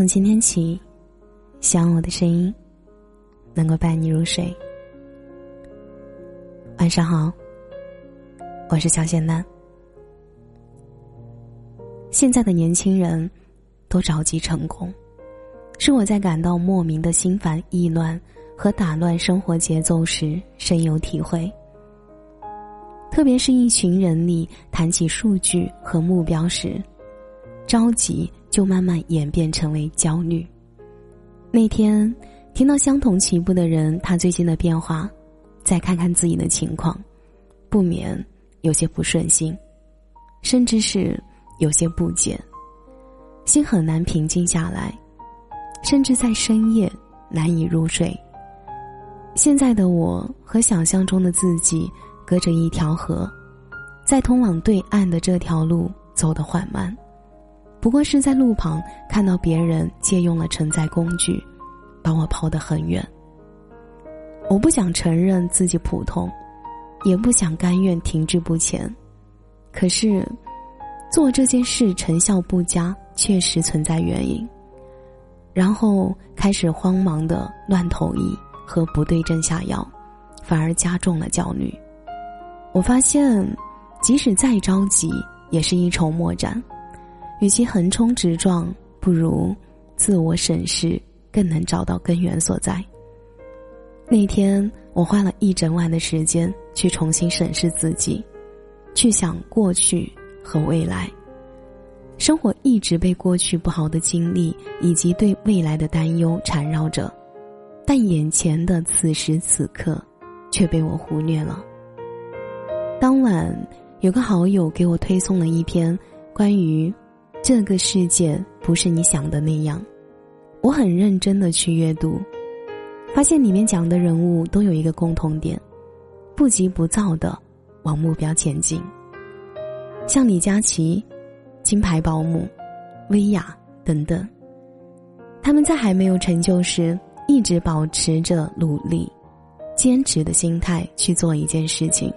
从今天起，希望我的声音能够伴你入睡。晚上好，我是小仙丹。现在的年轻人都着急成功，是我在感到莫名的心烦意乱和打乱生活节奏时深有体会。特别是一群人里谈起数据和目标时，着急。就慢慢演变成为焦虑。那天听到相同起步的人他最近的变化，再看看自己的情况，不免有些不顺心，甚至是有些不解，心很难平静下来，甚至在深夜难以入睡。现在的我和想象中的自己隔着一条河，在通往对岸的这条路走得缓慢。不过是在路旁看到别人借用了承载工具，把我抛得很远。我不想承认自己普通，也不想甘愿停滞不前。可是，做这件事成效不佳，确实存在原因。然后开始慌忙的乱投医和不对症下药，反而加重了焦虑。我发现，即使再着急，也是一筹莫展。与其横冲直撞，不如自我审视，更能找到根源所在。那天，我花了一整晚的时间去重新审视自己，去想过去和未来。生活一直被过去不好的经历以及对未来的担忧缠绕着，但眼前的此时此刻，却被我忽略了。当晚，有个好友给我推送了一篇关于。这个世界不是你想的那样，我很认真的去阅读，发现里面讲的人物都有一个共同点：不急不躁的往目标前进。像李佳琦、金牌保姆、薇娅等等，他们在还没有成就时，一直保持着努力、坚持的心态去做一件事情；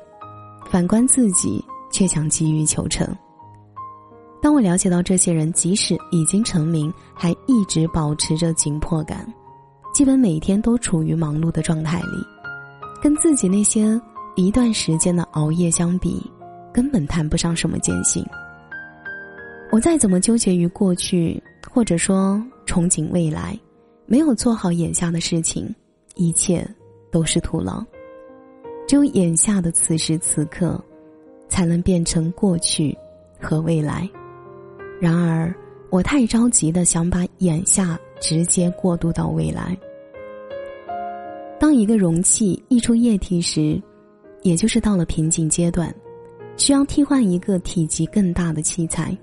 反观自己，却想急于求成。当我了解到这些人即使已经成名，还一直保持着紧迫感，基本每天都处于忙碌的状态里，跟自己那些一段时间的熬夜相比，根本谈不上什么艰辛。我再怎么纠结于过去，或者说憧憬未来，没有做好眼下的事情，一切都是徒劳。只有眼下的此时此刻，才能变成过去和未来。然而，我太着急的想把眼下直接过渡到未来。当一个容器溢出液体时，也就是到了瓶颈阶段，需要替换一个体积更大的器材。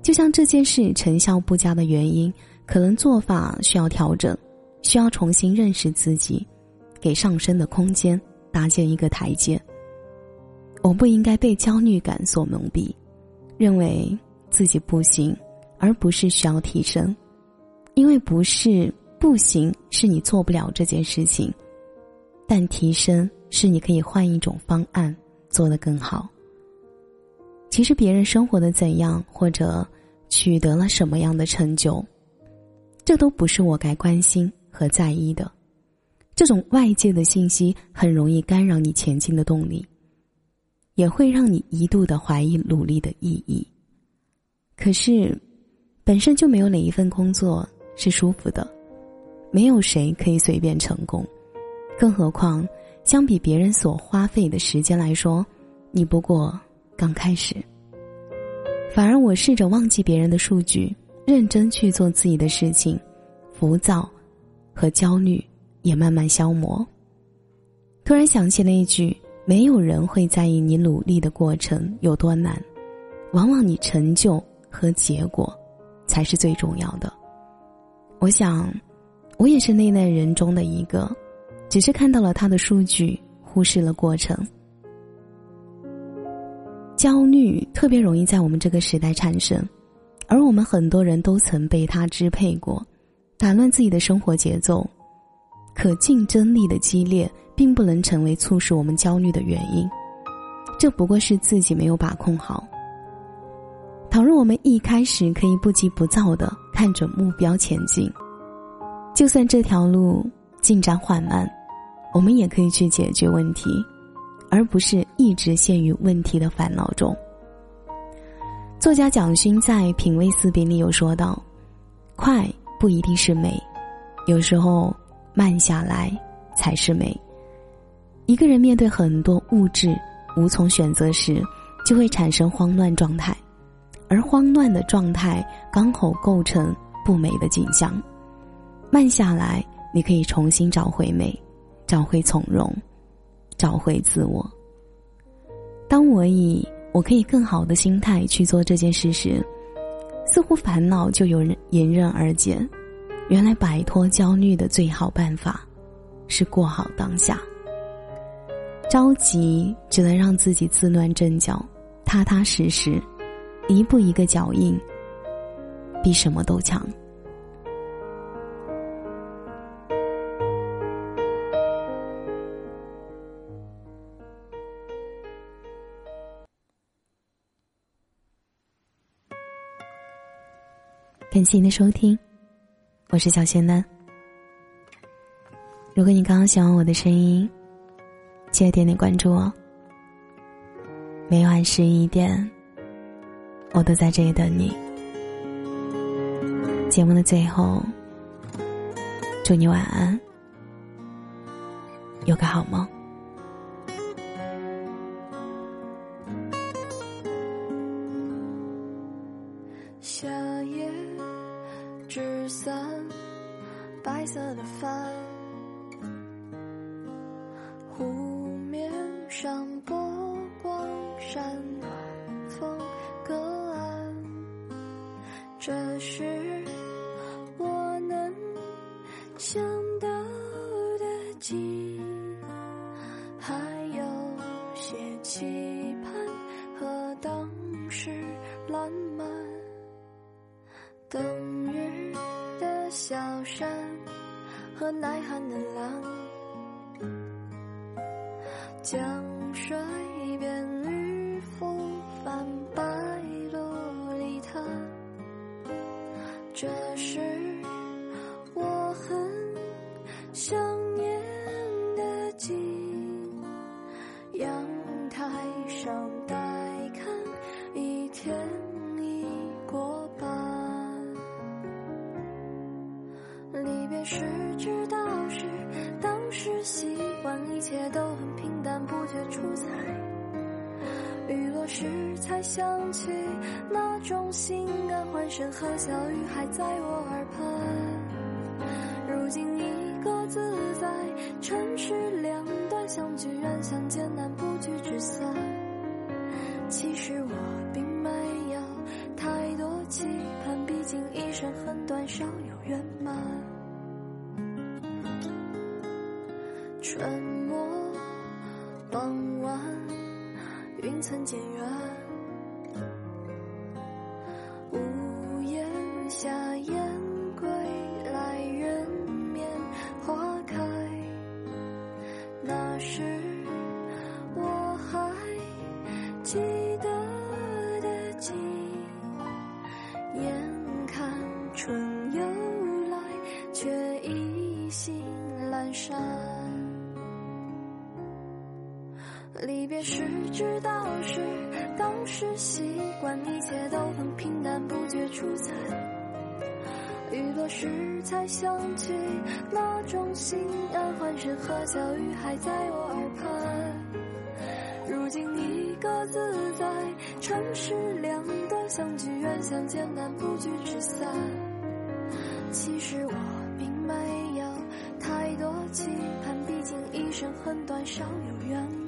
就像这件事成效不佳的原因，可能做法需要调整，需要重新认识自己，给上升的空间搭建一个台阶。我不应该被焦虑感所蒙蔽，认为。自己不行，而不是需要提升，因为不是不行，是你做不了这件事情，但提升是你可以换一种方案做得更好。其实别人生活的怎样，或者取得了什么样的成就，这都不是我该关心和在意的。这种外界的信息很容易干扰你前进的动力，也会让你一度的怀疑努力的意义。可是，本身就没有哪一份工作是舒服的，没有谁可以随便成功，更何况相比别人所花费的时间来说，你不过刚开始。反而我试着忘记别人的数据，认真去做自己的事情，浮躁和焦虑也慢慢消磨。突然想起那句：“没有人会在意你努力的过程有多难，往往你成就。”和结果，才是最重要的。我想，我也是那类人中的一个，只是看到了他的数据，忽视了过程。焦虑特别容易在我们这个时代产生，而我们很多人都曾被他支配过，打乱自己的生活节奏。可竞争力的激烈，并不能成为促使我们焦虑的原因，这不过是自己没有把控好。倘若我们一开始可以不急不躁的看准目标前进，就算这条路进展缓慢，我们也可以去解决问题，而不是一直陷于问题的烦恼中。作家蒋勋在《品味四笔》里有说到：“快不一定是美，有时候慢下来才是美。”一个人面对很多物质无从选择时，就会产生慌乱状态。而慌乱的状态刚好构成不美的景象。慢下来，你可以重新找回美，找回从容，找回自我。当我以我可以更好的心态去做这件事时，似乎烦恼就有人迎刃而解。原来摆脱焦虑的最好办法，是过好当下。着急只能让自己自乱阵脚，踏踏实实。一步一个脚印，比什么都强。感谢您的收听，我是小仙丹。如果你刚刚喜欢我的声音，记得点点关注哦。每晚十一点。我都在这里等你。节目的最后，祝你晚安，有个好梦。夏夜纸伞，白色的帆，到的景，还有些期盼和当时烂漫。冬日的小山和耐寒的浪，江水上待看，一天已过半。离别时知道是当时习惯，一切都很平淡，不觉出彩。雨落时才想起，那种心安欢声和笑语还在我耳畔。如今你各自在城市两端，相聚远相见难，不聚只散。其实我并没有太多期盼，毕竟一生很短，少有圆满。春末傍晚。云层渐远，离别时知道是当时习惯，一切都很平淡，不觉出彩。雨落时才想起，那种心安欢声和笑语还在我耳畔。如今你各自在城市两端，相聚远相见难，不聚只散。其实我并没有太多期盼，毕竟一生很短，少有圆满。